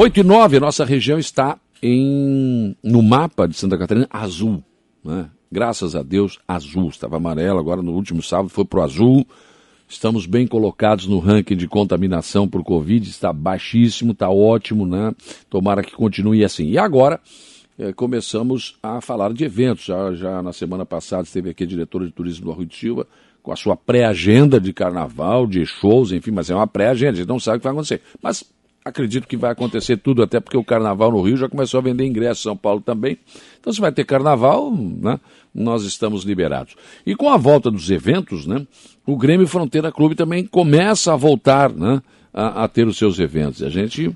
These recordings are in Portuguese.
8 e 9, nossa região está em, no mapa de Santa Catarina azul. Né? Graças a Deus, azul. Estava amarelo, agora no último sábado foi para o azul. Estamos bem colocados no ranking de contaminação por Covid, está baixíssimo, está ótimo, né? Tomara que continue assim. E agora é, começamos a falar de eventos. Já, já na semana passada esteve aqui a diretora de turismo do Arroio de Silva com a sua pré-agenda de carnaval, de shows, enfim, mas é uma pré-agenda, a gente não sabe o que vai acontecer. Mas acredito que vai acontecer tudo, até porque o carnaval no Rio já começou a vender ingressos, São Paulo também. Então, se vai ter carnaval, né, nós estamos liberados. E com a volta dos eventos, né, o Grêmio Fronteira Clube também começa a voltar né, a, a ter os seus eventos. A gente,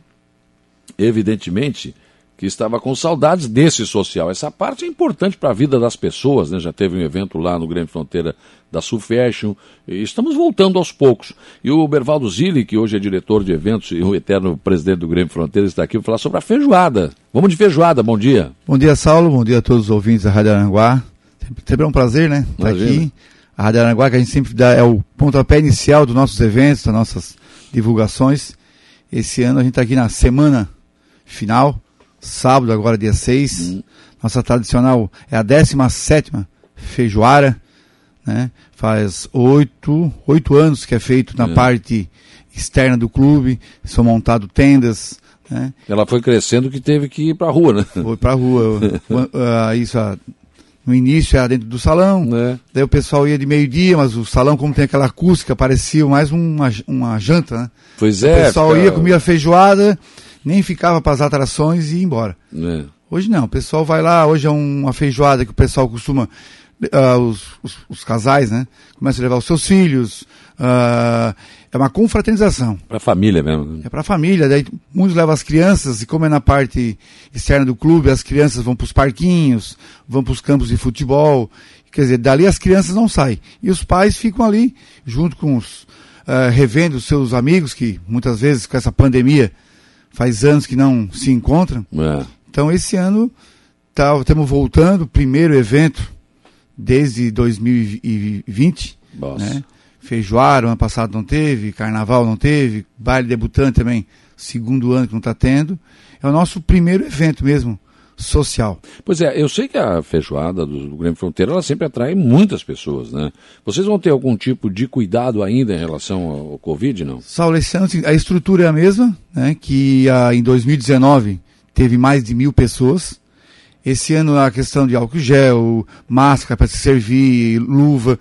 evidentemente, que estava com saudades desse social. Essa parte é importante para a vida das pessoas, né? Já teve um evento lá no Grande Fronteira da Sul Fashion. estamos voltando aos poucos. E o Bervaldo Zilli, que hoje é diretor de eventos e o eterno presidente do Grêmio Fronteira, está aqui para falar sobre a feijoada. Vamos de feijoada, bom dia. Bom dia, Saulo, bom dia a todos os ouvintes da Rádio Aranguá. Sempre é um prazer, né? Estar aqui. A Rádio Aranguá, que a gente sempre dá, é o pontapé inicial dos nossos eventos, das nossas divulgações. Esse ano a gente está aqui na semana final sábado, agora dia 6. Uhum. Nossa tradicional é a 17 feijoara, né? Faz oito, oito anos que é feito na é. parte externa do clube, são montadas tendas, né? Ela foi crescendo que teve que ir para a rua, né? Foi para a rua. uh, isso, uh, no início era dentro do salão, é. daí o pessoal ia de meio-dia, mas o salão, como tem aquela acústica, parecia mais uma, uma janta, né? Pois é. O pessoal ia, comia feijoada, nem ficava para as atrações e ia embora. É. Hoje não, o pessoal vai lá, hoje é uma feijoada que o pessoal costuma, uh, os, os, os, casais, né? Começam a levar os seus filhos, uh, é uma confraternização. Para a família mesmo. É para a família, daí muitos levam as crianças, e como é na parte externa do clube, as crianças vão para os parquinhos, vão para os campos de futebol, quer dizer, dali as crianças não saem. E os pais ficam ali, junto com os, uh, revendo os seus amigos, que muitas vezes com essa pandemia faz anos que não se encontram. É. Então esse ano tá, estamos voltando, primeiro evento desde 2020. Né? Feijoara, ano passado não teve, carnaval não teve, baile debutante também, segundo ano que não está tendo. É o nosso primeiro evento mesmo social. Pois é, eu sei que a feijoada do, do Grêmio Fronteira ela sempre atrai muitas pessoas, né? Vocês vão ter algum tipo de cuidado ainda em relação ao, ao Covid, não? Saulo, a estrutura é a mesma, né? Que a, em 2019 teve mais de mil pessoas. Esse ano a questão de álcool gel, máscara para se servir, luva,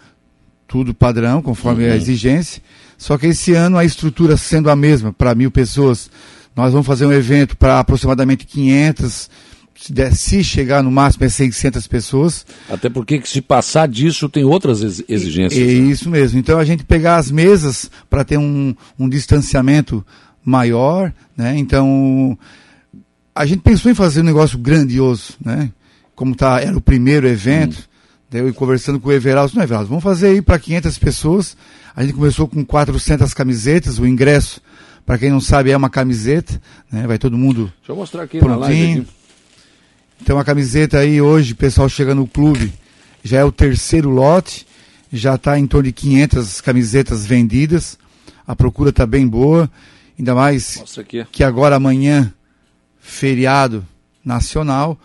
tudo padrão, conforme uhum. a exigência. Só que esse ano a estrutura sendo a mesma para mil pessoas, nós vamos fazer um evento para aproximadamente 500 se, der, se chegar no máximo é 600 pessoas. Até porque se passar disso tem outras exigências. É, é isso mesmo. Então a gente pegar as mesas para ter um, um distanciamento maior, né? Então a gente pensou em fazer um negócio grandioso, né? Como tá, era o primeiro evento, hum. daí eu conversando com o Everaldo, não Everaldo, vamos fazer aí para 500 pessoas. A gente começou com 400 camisetas, o ingresso, para quem não sabe, é uma camiseta, né? Vai todo mundo Deixa eu mostrar aqui prontinho. na live aqui. Então a camiseta aí hoje, pessoal chega no clube, já é o terceiro lote, já está em torno de 500 camisetas vendidas, a procura está bem boa, ainda mais que agora amanhã, feriado nacional,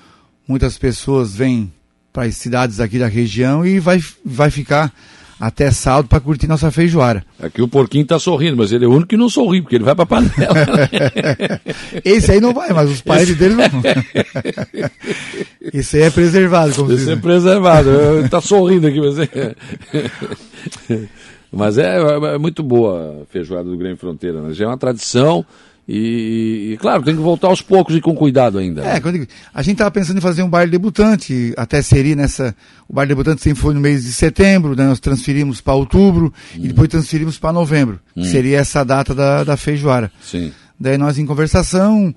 muitas pessoas vêm para as cidades aqui da região e vai, vai ficar até sábado para curtir nossa feijoara. Aqui o porquinho está sorrindo, mas ele é o único que não sorri, porque ele vai para a panela. Esse aí não vai, mas os pais Esse... dele não vão. Esse aí é preservado, como Esse é preservado. Está sorrindo aqui, mas é... Mas é, é, muito boa a feijoada do Grêmio Fronteira, né? Já é uma tradição e, e, claro, tem que voltar aos poucos e com cuidado ainda. É, digo, a gente estava pensando em fazer um baile debutante, até seria nessa. O baile debutante sempre foi no mês de setembro, né, nós transferimos para outubro hum. e depois transferimos para novembro, hum. que seria essa data da, da feijoara. Sim. Daí nós em conversação,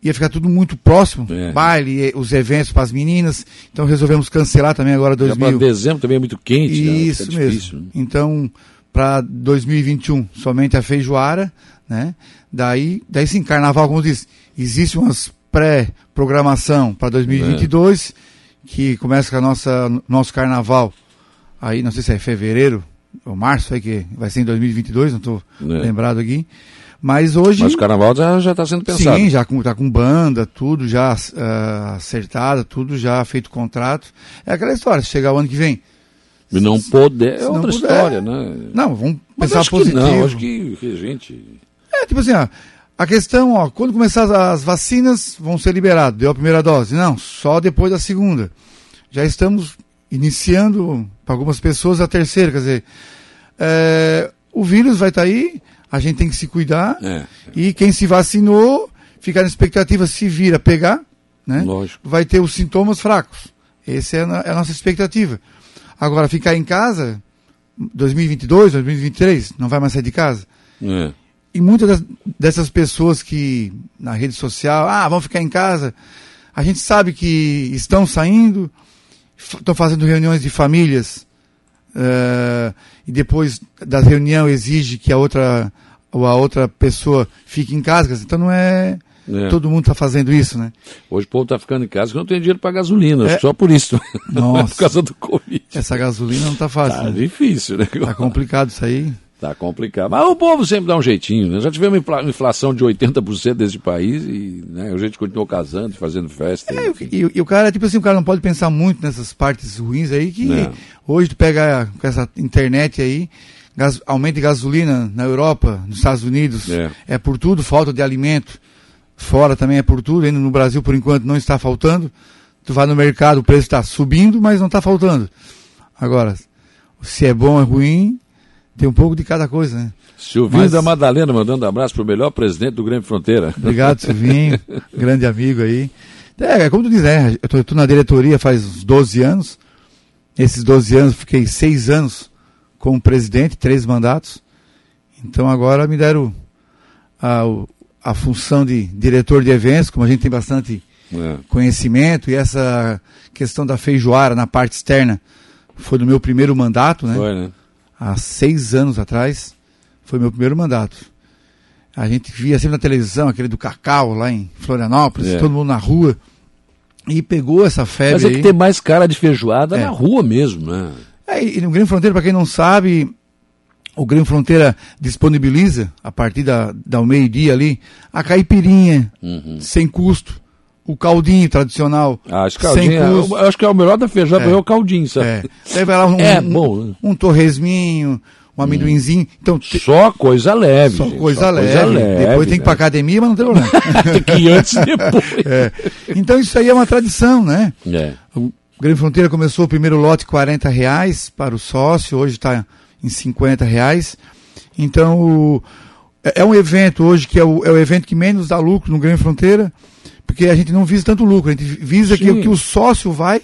ia ficar tudo muito próximo, é. baile, os eventos para as meninas, então resolvemos cancelar também agora 2000. Para dezembro também é muito quente, Isso né? mesmo. Difícil. Então, para 2021, somente a feijoara, né? Daí, daí sim, carnaval, como diz, existe umas pré-programação para 2022, é. que começa com a nossa nosso carnaval. Aí, não sei se é fevereiro ou março, aí que vai ser em 2022, não estou é. lembrado aqui. Mas hoje. Mas o carnaval já está sendo pensado. Sim, já com, tá com banda, tudo já uh, acertado, tudo já feito contrato. É aquela história, se chegar o ano que vem. E não poder, é outra puder, história, né? Não, vamos Mas pensar positivo. não, acho que, que gente. É, tipo assim, ó, a questão, ó, quando começar as vacinas, vão ser liberadas. Deu a primeira dose? Não, só depois da segunda. Já estamos iniciando, para algumas pessoas, a terceira. Quer dizer, é, o vírus vai estar tá aí, a gente tem que se cuidar. É. E quem se vacinou, ficar na expectativa, se vir a pegar, né? Lógico. Vai ter os sintomas fracos. Essa é a, é a nossa expectativa. Agora, ficar em casa, 2022, 2023, não vai mais sair de casa. É. E muitas dessas pessoas que na rede social, ah, vão ficar em casa, a gente sabe que estão saindo, estão fazendo reuniões de famílias, uh, e depois da reunião exige que a outra, ou a outra pessoa fique em casa, então não é, é. Todo mundo está fazendo isso, né? Hoje o povo está ficando em casa porque não tem dinheiro para gasolina, é. só por isso. Nossa. por causa do Covid. Essa gasolina não está fácil. Tá né? difícil, né? Tá complicado isso aí. Tá complicado. Mas o povo sempre dá um jeitinho, né? Já tivemos uma inflação de 80% desse país e né, a gente continuou casando, fazendo festa. É, e, e, o cara, tipo assim, o cara não pode pensar muito nessas partes ruins aí que não. hoje tu pega com essa internet aí, gas, aumento de gasolina na Europa, nos Estados Unidos, é. é por tudo, falta de alimento. Fora também é por tudo, ainda no Brasil por enquanto não está faltando. Tu vai no mercado, o preço está subindo, mas não está faltando. Agora, se é bom ou é ruim, tem um pouco de cada coisa, né? Silvinho Mas... da Madalena mandando abraço para o melhor presidente do Grêmio Fronteira. Obrigado, Silvinho, grande amigo aí. É, é como tu diz, né? Eu estou na diretoria faz uns 12 anos. Esses 12 anos fiquei seis anos como presidente, três mandatos. Então agora me deram a, a função de diretor de eventos, como a gente tem bastante é. conhecimento, e essa questão da feijoara na parte externa foi no meu primeiro mandato, né? Foi, né? Há seis anos atrás, foi meu primeiro mandato. A gente via sempre na televisão aquele do cacau lá em Florianópolis, é. todo mundo na rua. E pegou essa febre. Mas é que tem mais cara de feijoada é. na rua mesmo, né? É, e no Grêmio Fronteira, para quem não sabe, o Grêmio Fronteira disponibiliza, a partir da, da meio-dia ali, a caipirinha, uhum. sem custo o caldinho tradicional. Ah, acho, caldinho, sem custo. É, acho que é o melhor da feijão é, é o caldinho, sabe? É. Aí vai lá um, é, um, bom. um, um torresminho, um amendoinzinho. Então, só coisa leve. Só, gente, coisa, só leve. coisa, leve. Depois tem que ir pra né? academia, mas não tem problema. tem que ir antes e depois. É. Então isso aí é uma tradição, né? É. O Grêmio Fronteira começou o primeiro lote 40 reais para o sócio, hoje está em 50 reais. Então o, é, é um evento hoje que é o, é o evento que menos dá lucro no Grêmio Fronteira porque a gente não visa tanto lucro, a gente visa que, que o sócio vai,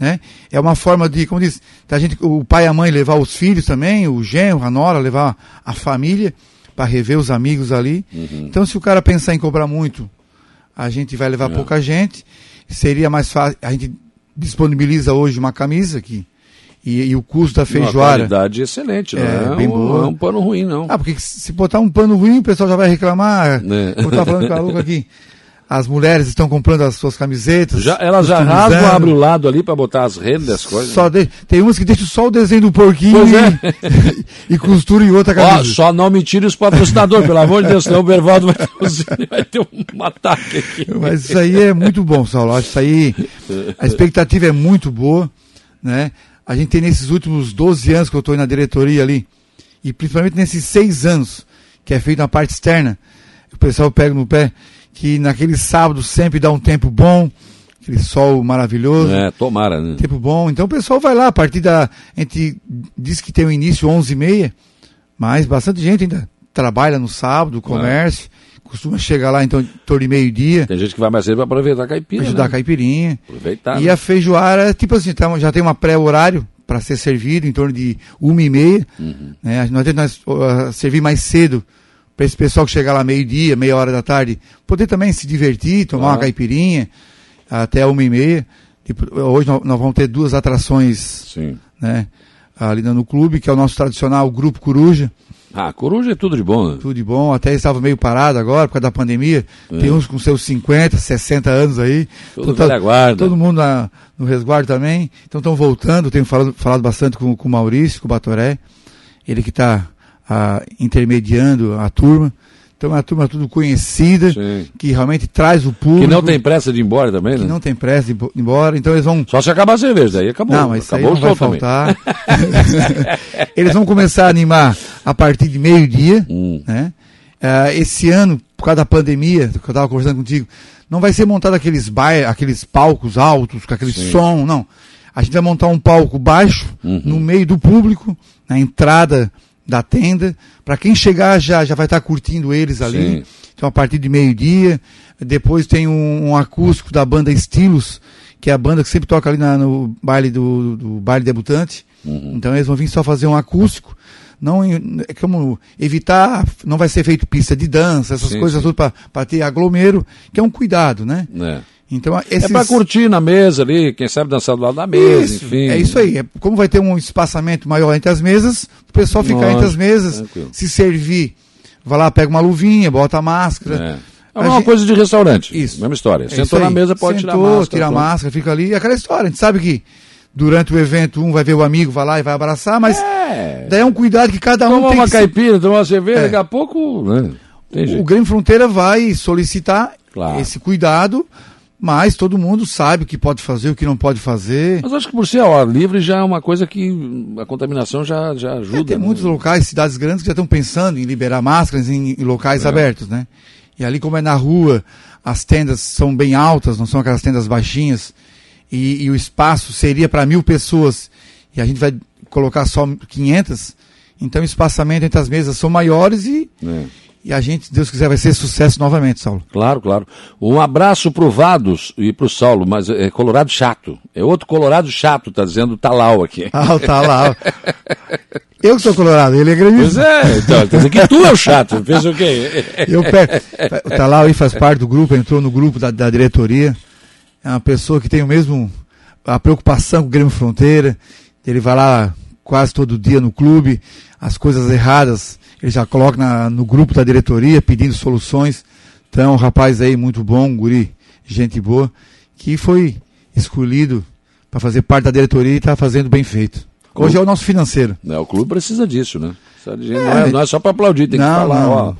né? É uma forma de, como diz, a gente, o pai e a mãe levar os filhos também, o genro, a nora, levar a família para rever os amigos ali. Uhum. Então, se o cara pensar em cobrar muito, a gente vai levar é. pouca gente. Seria mais fácil. A gente disponibiliza hoje uma camisa aqui. E, e, o custo da feijoada. Uma qualidade excelente, não é, é bem um, boa. é um pano ruim, não. Ah, porque se botar um pano ruim, o pessoal já vai reclamar. É. Eu estar falando com a Luca aqui. As mulheres estão comprando as suas camisetas. Já, elas já rasgam, abrem o lado ali para botar as rendas das coisas. Só de, tem umas que deixam só o desenho do porquinho e, é. e, costura em outra camisa. Ó, só não me tire os patrocinadores, pelo amor de Deus, senão o Bervaldo vai, vai ter um ataque aqui. Mas isso aí é muito bom, Saulo. Isso aí, a expectativa é muito boa, né? A gente tem nesses últimos 12 anos que eu estou na diretoria ali, e principalmente nesses seis anos, que é feito na parte externa, o pessoal pega no pé, que naquele sábado sempre dá um tempo bom, aquele sol maravilhoso. É, tomara, né? Tempo bom. Então o pessoal vai lá, a partir da. A gente diz que tem o um início 11h30, mas bastante gente ainda trabalha no sábado, comércio. É. Costuma chegar lá então em torno de meio-dia. Tem gente que vai mais cedo para aproveitar a caipirinha. Ajudar né? a caipirinha. Aproveitar. E né? a feijoara, tipo assim, tá, já tem uma pré-horário para ser servido, em torno de uma e meia. Uhum. Né? Nós tentamos uh, servir mais cedo para esse pessoal que chegar lá meio-dia, meia hora da tarde, poder também se divertir, tomar uma caipirinha até uma e meia. Hoje nós vamos ter duas atrações Sim. Né, ali no clube, que é o nosso tradicional Grupo Coruja. Ah, Coruja é tudo de bom, né? Tudo de bom, até estava meio parado agora por causa da pandemia. É. Tem uns com seus 50, 60 anos aí. Todo, então, tá, todo mundo na, no resguardo também. Então estão voltando, tenho falado, falado bastante com, com o Maurício, com o Batoré. Ele que está a, intermediando a turma. Então é uma turma tudo conhecida, Sim. que realmente traz o público. Que não tem pressa de ir embora também, que né? não tem pressa de ir embora, então eles vão Só se acabar a cerveja, daí acabou. não, mas isso aí acabou não vai faltar. Eles vão começar a animar a partir de meio-dia. Hum. Né? Ah, esse ano, por causa da pandemia, que eu estava conversando contigo, não vai ser montado aqueles, ba... aqueles palcos altos, com aquele Sim. som, não. A gente vai montar um palco baixo, Uhum. no meio do público, na entrada da tenda, para quem chegar já, já vai estar curtindo eles ali. Sim. Então, a partir de meio-dia. Depois tem um, um acústico da banda Estilos, que é a banda que sempre toca ali na- no baile do, do baile debutante. Uhum. Então, eles vão vir só fazer um acústico. Não, é como evitar, não vai ser feito pista de dança, essas Sim, coisas sim. tudo para ter aglomero, que é um cuidado, né? É. Então, É esses... pra curtir na mesa ali, quem sabe dançar do lado da mesa, Isso, enfim. É isso aí. É, como vai ter um espaçamento maior entre as mesas, o pessoal fica Lógico, entre as mesas, tranquilo. se servir, vai lá, pega uma luvinha, bota a máscara. É. É uma gente- coisa de restaurante. Isso. Mesma história. É Sentou na mesa, pode tirar a Sentou, máscara. tira a máscara, fica ali. É aquela história. A gente sabe que durante o evento um vai ver o amigo, vai lá e vai abraçar, mas É. daí é um cuidado que cada um Tomar tem uma que caipira, tomar uma cerveja, É. daqui a pouco. Né? O. Grêmio Fronteira vai solicitar Claro. esse cuidado, mas todo mundo sabe o que pode fazer, o que não pode fazer. Mas acho que por ser a hora livre já é uma coisa que a contaminação já, já ajuda. É, tem né? muitos locais, cidades grandes, que já estão pensando em liberar máscaras em, em locais É. abertos, né? E ali, como é na rua, as tendas são bem altas, não são aquelas tendas baixinhas, e, e o espaço seria para mil pessoas, e a gente vai colocar só 500, então o espaçamento entre as mesas são maiores e, É. e a gente, Deus quiser, vai ser sucesso novamente, Saulo. Claro, claro. Um abraço pro Vados e pro Saulo, mas é Colorado chato. É outro Colorado chato, tá dizendo Talau aqui. Ah, tá lá. Eu que sou colorado, ele é gremista. Pois é, então, quer dizer que tu é o chato, fez o quê? Eu pe- tá lá aí faz parte do grupo, entrou no grupo da, da diretoria. É uma pessoa que tem o mesmo a preocupação com o Grêmio Fronteira. Ele vai lá quase todo dia no clube, as coisas erradas ele já coloca na- no grupo da diretoria pedindo soluções. Então, um rapaz aí muito bom, um guri, gente boa, que foi escolhido para fazer parte da diretoria e está fazendo bem feito. Hoje é o nosso financeiro. Não, o clube precisa disso, né? Precisa gente- É. não, é, não é só para aplaudir, tem que Não, falar, não. ó,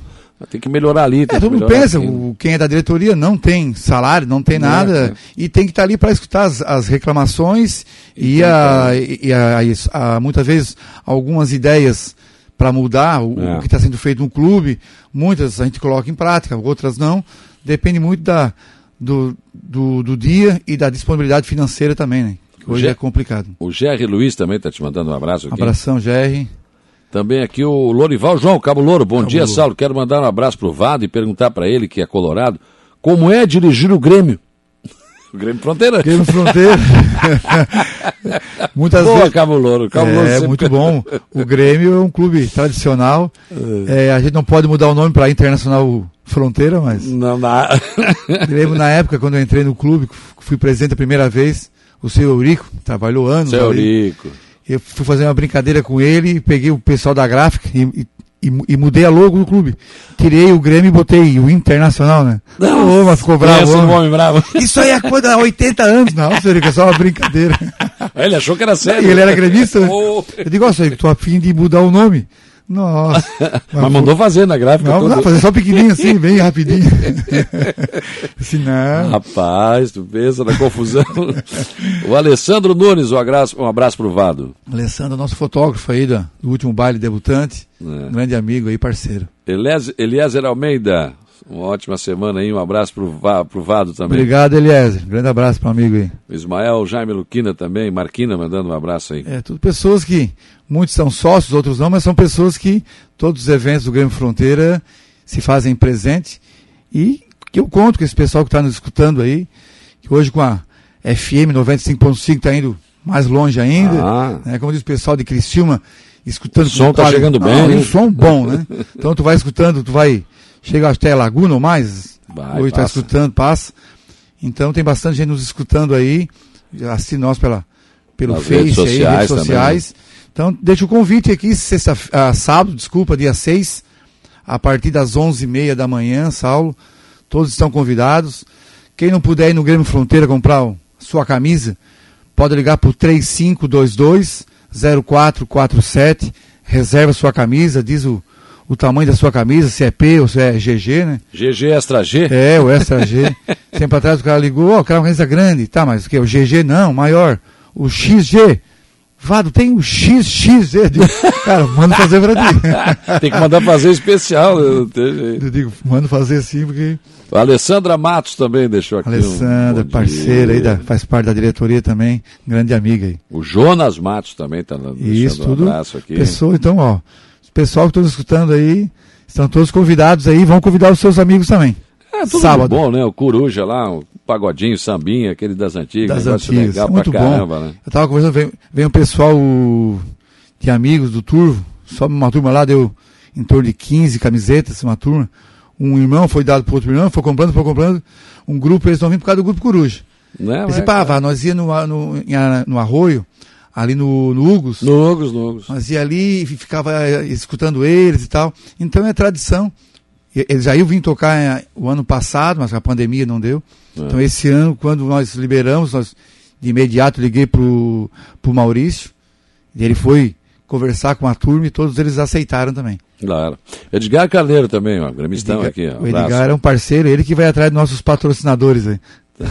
tem que melhorar ali, tem É, que todo mundo pensa, aqui. o, quem é da diretoria não tem salário, não tem É, nada, e tem que estar ali para escutar as, as reclamações e, E a, e, a- a- muitas vezes algumas ideias para mudar o, É. o que está sendo feito no clube, muitas a gente coloca em prática, outras não, depende muito da, do, do, do dia e da disponibilidade financeira também, né? Hoje Ge- é complicado. O Jerry Luiz também está te mandando um abraço aqui. Abração, GR. Também aqui o Lorival João, Cabo Louro. Bom Cabo dia, Louro. Saulo. Quero mandar um abraço pro Vado e perguntar para ele, que é colorado, como é dirigir o Grêmio? o Grêmio Fronteira. Grêmio Fronteira. Muitas Boa, vezes. Cabo Louro. Cabo Louro É, sempre- muito bom. O Grêmio é um clube tradicional. É, a gente não pode mudar o nome para Internacional Fronteira, mas Não dá. lembro na época, quando eu entrei no clube, fui presidente a primeira vez, o seu Eurico, trabalhou anos. Seu. Eurico. Eu fui fazer uma brincadeira com ele e peguei o pessoal da gráfica e, e- e, e mudei a logo do clube. Tirei o Grêmio e botei o Internacional, né? Ô, mas ficou bravo. Um homem. homem bravo. Isso aí é coisa há 80 anos. Não, seu Eurico, é só uma brincadeira. Ele achou que era sério. E ele era gremista, né? Oh. Eu digo, ó, seu Eurico, tô a fim de mudar o nome. Nossa. Mas mandou fazer na gráfica. Não, toda. não, fazer só pequenininho assim, bem rapidinho. assim, não. Rapaz, tu pensa na confusão. o Alessandro Nunes, um abraço, um abraço pro Vado. Alessandro, nosso fotógrafo aí do, do último baile debutante. É. Grande amigo aí, parceiro. Eliezer Almeida, uma ótima semana aí, um abraço pro, pro Vado também. Obrigado, Eliezer. Um grande abraço pro amigo aí. O Ismael Jaime Luquina também, Marquina mandando um abraço aí. É, tudo pessoas que, muitos são sócios, outros não, mas são pessoas que todos os eventos do Grêmio Fronteira se fazem presente e que eu conto com esse pessoal que está nos escutando aí, que hoje com a FM 95.5 está indo mais longe ainda, Ah. né, como diz o pessoal de Criciúma, escutando... O som tá quali- chegando bem, e hein? um som bom, né? Então tu vai escutando, tu vai, chega até Laguna ou mais, Vai, hoje está escutando, passa. Então tem bastante gente nos escutando aí, assiste nós pela, pelo Nas Face, redes aí, sociais redes também, sociais. Então deixa o convite aqui, sexta, ah, sábado, desculpa, dia 6, a partir das 11h30 da manhã, Saulo. Todos estão convidados. Quem não puder ir no Grêmio Fronteira comprar sua camisa, pode ligar para o 3522 0447, reserva sua camisa, diz o, o tamanho da sua camisa, se é P ou se é GG, né? GG Extra G? É, o Extra G. Tempo atrás o cara ligou, ó, oh, quero uma camisa grande. Tá, mas o que? O GG não, maior. O XG. Vado, tem o XXZ. Cara, manda fazer pra ti. tem que mandar fazer especial. Eu, eu digo, manda fazer sim, porque. A Alessandra Matos também deixou aqui. Alessandra, um parceira aí, da, faz parte da diretoria também, grande amiga aí. O Jonas Matos também dando Isso, um tudo. abraço aqui. Pessoa, então, ó, o pessoal que estão escutando aí, estão todos convidados aí, vão convidar os seus amigos também. É, tudo Sábado. bom, né? O Coruja lá, o Pagodinho, Sambinha, aquele das antigas. Das antigas. Legal Muito pra caramba, bom. né? Eu tava conversando, vem, vem um pessoal de amigos do Turvo, só uma turma lá deu em torno de 15 camisetas, uma turma. Um irmão foi dado para outro irmão, foi comprando, foi comprando. Um grupo, eles estão vindo por causa do grupo Coruja. Não, é, pá, vá, nós ia no, no, no Arroio, ali no, no Hugos. No Hugos, no Hugos. Nós ia ali e ficava escutando eles e tal. Então é tradição. Eles já iam vir tocar eh, o ano passado, mas a pandemia não deu. É. Então esse ano, quando nós liberamos, nós de imediato liguei pro, pro Maurício. E ele foi conversar com a turma e todos eles aceitaram também. Claro. Edgar Carneiro também, ó, gremistão Edgar, aqui. Ó, o Edgar é um parceiro, ele que vai atrás dos nossos patrocinadores aí.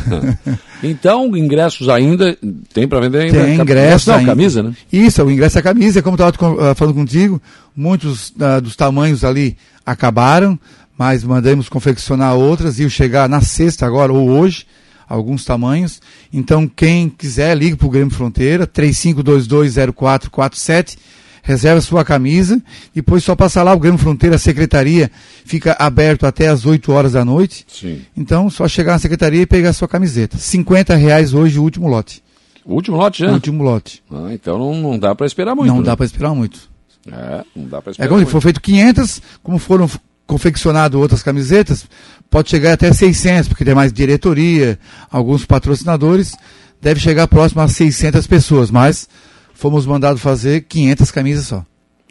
então, ingressos ainda, tem para vender ainda? Tem ingresso. Não, camisa, né? Isso, o ingresso é camisa, como eu estava ah, falando contigo, muitos uh, dos tamanhos ali acabaram, mas mandamos confeccionar outras e chegar na sexta agora ou hoje, alguns tamanhos. Então, quem quiser, ligue para o Grêmio Fronteira, 35220447, reserva sua camisa, depois só passar lá, o Grêmio Fronteira, a secretaria fica aberto até as 8 horas da noite. Sim. Então, só chegar na secretaria e pegar sua camiseta. 50 reais hoje o último lote. O último lote já? O último lote. Ah, então não, não dá para esperar muito. Não né? dá para esperar muito. É, não dá para esperar É como muito. foi feito 500, como foram confeccionado outras camisetas, pode chegar até 600, porque tem mais diretoria, alguns patrocinadores, deve chegar próximo a 600 pessoas, mas fomos mandados fazer 500 camisas só.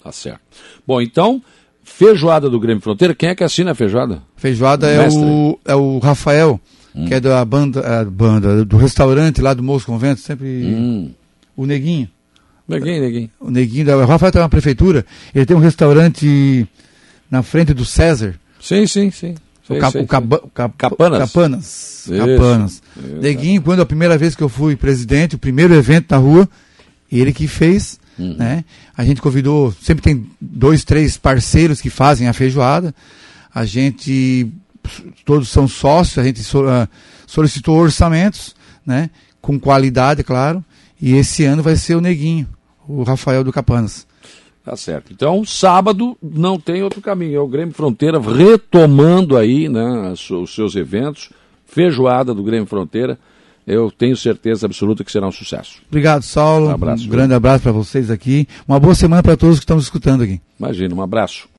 Tá certo. Bom, então, feijoada do Grêmio Fronteira, quem é que assina a feijoada? Feijoada é o, é o Rafael, hum. que é da banda, banda, do restaurante lá do Moço Convento, sempre hum. o Neguinho. Neguinho, Neguinho. O Neguinho, o Rafael está na prefeitura, ele tem um restaurante na frente do César. Sim, sim, sim. O, cap, o, cap, cap, Capanas. Capanas. Isso. Capanas. Isso. Neguinho, quando a primeira vez que eu fui presidente, o primeiro evento na rua, ele que fez, Uhum. né? A gente convidou, sempre tem dois, três parceiros que fazem a feijoada. A gente, todos são sócios, a gente so- ah, solicitou orçamentos, né? Com qualidade, claro. E esse ano vai ser o Neguinho, o Rafael do Capanas. Tá certo. Então, sábado não tem outro caminho. É o Grêmio Fronteira retomando aí né, os seus eventos. Feijoada do Grêmio Fronteira. Eu tenho certeza absoluta que será um sucesso. Obrigado, Saulo. Um abraço, um grande abraço para vocês aqui. Uma boa semana para todos que estão nos escutando aqui. Imagina, um abraço.